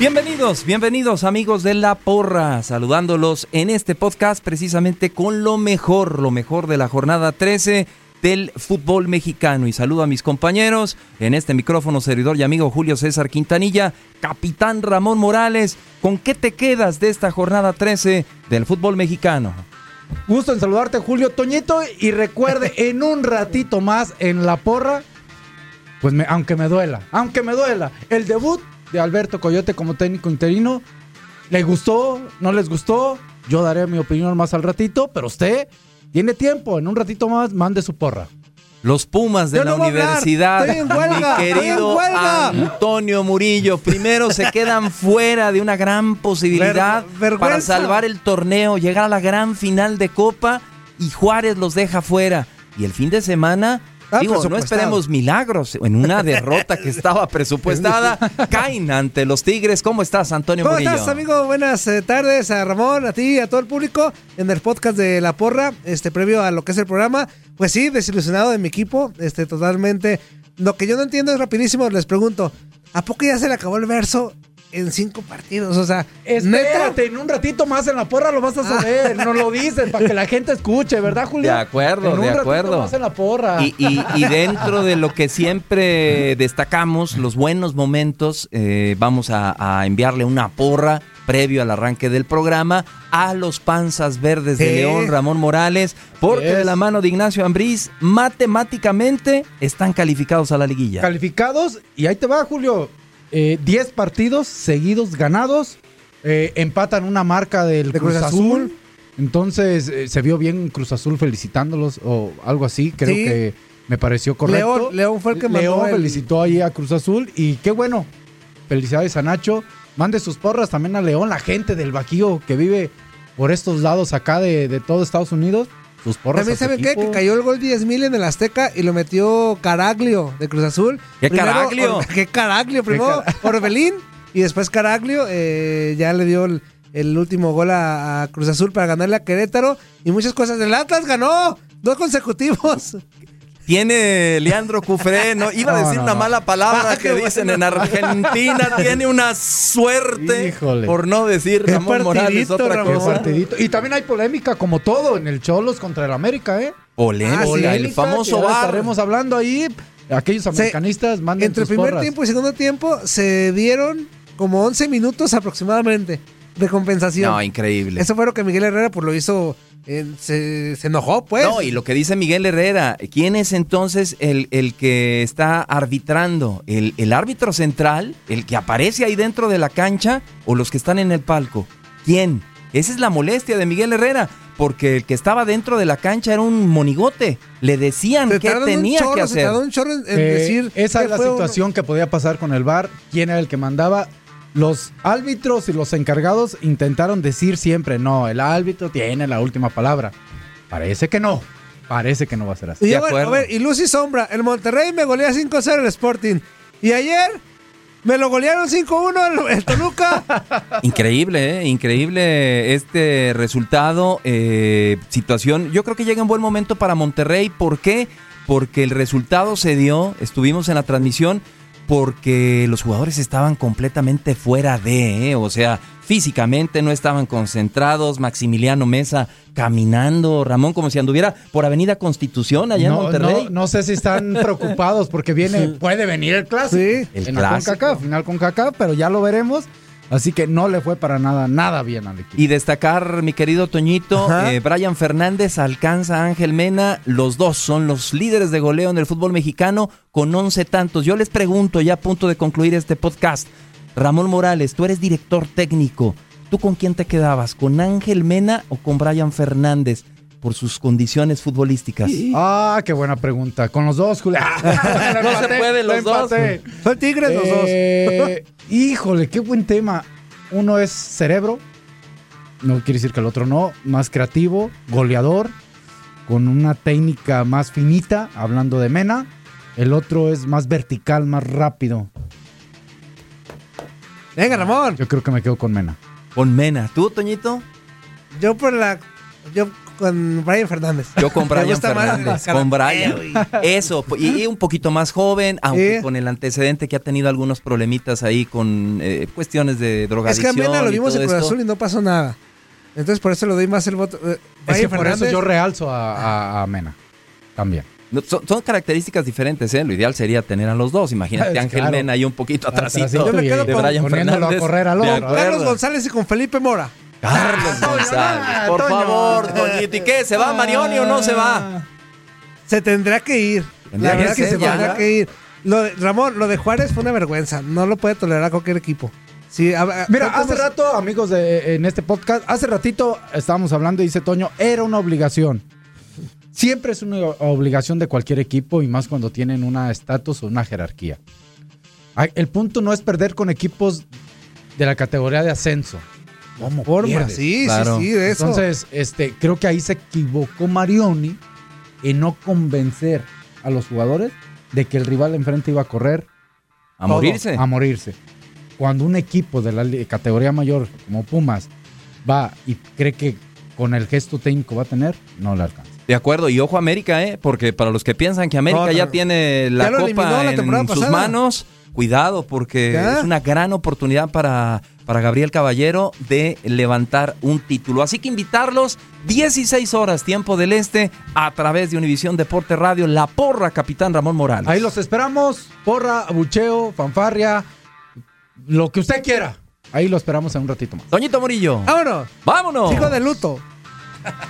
Bienvenidos, bienvenidos amigos de La Porra, saludándolos en este podcast precisamente con lo mejor, lo mejor de la jornada 13 del fútbol mexicano. Y saludo a mis compañeros en este micrófono, servidor y amigo Julio César Quintanilla, capitán Ramón Morales. ¿Con qué te quedas de esta jornada 13 del fútbol mexicano? Gusto en saludarte, Julio Toñito. Y recuerde, en un ratito más en La Porra, pues me- aunque me duela, aunque me duela, el debut de Alberto Coyote como técnico interino, ¿le gustó? ¿No les gustó? Yo daré mi opinión más al ratito, pero usted tiene tiempo, en un ratito más mande su porra. Los Pumas de Yo la no universidad, estoy en huelga, mi estoy en querido. Antonio Murillo, primero se quedan fuera de una gran posibilidad Ver- para salvar el torneo, llegar a la gran final de Copa y Juárez los deja fuera. Y el fin de semana, Ah, digo, no esperemos milagros, en una derrota que estaba presupuestada, caen ante los Tigres. ¿Cómo estás, Antonio ¿Cómo Murillo? estás, amigo? Buenas eh, tardes a Ramón, a ti, a todo el público en el podcast de La Porra, este previo a lo que es el programa. Pues sí, desilusionado de mi equipo, este totalmente. Lo que yo no entiendo es rapidísimo, les pregunto, ¿a poco ya se le acabó el verso en cinco partidos? O sea, Espérate, en un ratito más en La Porra lo vas a saber, no lo dices, para que la gente escuche, ¿verdad, Julio? De acuerdo, En un de ratito acuerdo. más en La Porra. Y, y- y dentro de lo que siempre destacamos, los buenos momentos, eh, vamos a, a enviarle una porra previo al arranque del programa a los panzas verdes de. León, Ramón Morales, porque Yes. de la mano de Ignacio Ambriz, matemáticamente están calificados a la liguilla. Calificados, y ahí te va, Julio. Eh, 10 partidos seguidos ganados. eh, empatan una marca del De Cruz, Cruz Azul. Azul. Entonces eh, se vio bien Cruz Azul felicitándolos o algo así. Creo Sí. que me pareció correcto. León, León fue el que mandó León el- felicitó ahí a Cruz Azul y qué bueno. Felicidades a Nacho. Mande sus porras también a León, la gente del Baquío que vive por estos lados acá de, de todo Estados Unidos. Sus porras. También saben qué, que cayó el gol 10.000 en el Azteca y lo metió Caraglio de Cruz Azul. ¿Qué Caraglio? Or- ¿Qué Caraglio? Primero Orbelín y después Caraglio eh, ya le dio el, el último gol a, a Cruz Azul para ganarle a Querétaro y muchas cosas. El Atlas ganó dos consecutivos. Tiene Leandro Cufré, no iba a decir no, una no. mala palabra Ah, que dicen bueno. en Argentina, tiene una suerte, Híjole. por no decir Qué Ramón Morales partidito, otra Ramón. Qué cosa. partidito. Y también hay polémica, como todo, en el Cholos contra el América, ¿eh? Polémica, Ah, sí. el famoso bar. Estaremos hablando ahí. Aquellos americanistas manden Entre el sus primer porras. tiempo y segundo tiempo se dieron como 11 minutos aproximadamente de compensación. No, increíble. Eso fue lo que Miguel Herrera pues lo hizo, eh, se, se enojó pues. No, y lo que dice Miguel Herrera, ¿quién es entonces el, el que está arbitrando? ¿El, ¿El árbitro central? ¿El que aparece ahí dentro de la cancha? ¿O los que están en el palco? ¿Quién? Esa es la molestia de Miguel Herrera. porque el que estaba dentro de la cancha era un monigote. Le decían Se qué tenía chorro, que se hacer. tardó un chorro en, en Eh, decir. esa es la uno. situación que podía pasar con el VAR. ¿Quién era el que mandaba? Los árbitros y los encargados intentaron decir siempre, no, el árbitro tiene la última palabra. Parece que no. Parece que no va a ser así. Y, De a ver, a acuerdo. ver, y luz y sombra. El Monterrey me golea 5-0 el Sporting. Y ayer me lo golearon 5-1 el, el Toluca. Increíble, ¿eh? increíble este resultado, eh, situación. Yo creo que llega en buen momento para Monterrey. ¿Por qué? Porque el resultado se dio, estuvimos en la transmisión, porque los jugadores estaban completamente fuera de, ¿eh? o sea, físicamente no estaban concentrados. Maximiliano Mesa caminando, Ramón como si anduviera por Avenida Constitución allá en Monterrey. no, no sé si están preocupados porque viene, puede venir el clásico. Sí. El en la clásico. CONCACAF, final pero ya lo veremos. Así que no le fue para nada, nada bien al equipo. Y destacar, mi querido Toñito, eh, Brian Fernández alcanza a Ángel Mena. Los dos son los líderes de goleo en el fútbol mexicano con 11 tantos. Yo les pregunto, ya a punto de concluir este podcast, Ramón Morales, tú eres director técnico. ¿Tú con quién te quedabas? ¿Con Ángel Mena o con Brian Fernández? Por sus condiciones futbolísticas. Ah, qué buena pregunta. Con los dos, Julio. No se puede los dos. Son tigres los dos. Eh, híjole, qué buen tema. Uno es cerebro, no quiere decir que el otro no, más creativo, goleador, con una técnica más finita, hablando de Mena. El otro es más vertical, más rápido. Venga, Ramón. Yo creo que me quedo con Mena. Con Mena. ¿Tú, Toñito? Yo por la. Yo con Brian Fernández. Yo con Brian Fernández. Con Brian. Eso, y, y un poquito más joven, aunque con el antecedente que ha tenido algunos problemitas ahí con eh, cuestiones de Es drogadicción. que a Mena lo vimos en Cruz esto. Azul y no pasó nada. Entonces por eso le doy más el voto. eh, Es que Brian por eso Fernández. yo realzo a, a- a Mena. También. No, son, son características diferentes, ¿eh? Lo ideal sería tener a los dos. Imagínate, Es Ángel claro. Mena ahí un poquito atrásito Atrasito Yo me quedo de con- Brian poniéndolo a Fernández. correr al De otro. acuerdo. Carlos González y con Felipe Mora. Carlos González, por Toño. favor, Toñito. ¿Y qué? ¿Se va Marioni o no se va? Se tendrá que ir. La que verdad que ser se ya. tendrá que ir. Lo de- Ramón, lo de Juárez fue una vergüenza. No lo puede tolerar cualquier equipo. Sí, a- a- Mira, ¿cuántos hace rato, amigos de en este podcast, hace ratito estábamos hablando y dice Toño, era una obligación. Siempre es una obligación de cualquier equipo y más cuando tienen una estatus o una jerarquía. El punto no es perder con equipos de la categoría de ascenso. ¿Cómo Forma, pierdes? sí, Claro. sí, sí, de eso. Entonces, este, creo que ahí se equivocó Marioni en no convencer a los jugadores de que el rival enfrente iba a correr A todo, morirse. A morirse. Cuando un equipo de la categoría mayor como Pumas va y cree que con el gesto técnico va a tener, no le alcanza. De acuerdo, y ojo América, ¿eh? Porque para los que piensan que América No, ya tiene la Ya copa la en sus pasada. manos, cuidado, porque Ya. es una gran oportunidad para, para Gabriel Caballero de levantar un título. Así que invitarlos, 16 horas, tiempo del este, a través de Univisión Deporte Radio, La Porra, Capitán Ramón Morales. Ahí los esperamos. Porra, abucheo, fanfarria, lo que usted quiera. Ahí lo esperamos en un ratito más. Doñito Murillo, Vámonos. vámonos. Sigo de luto.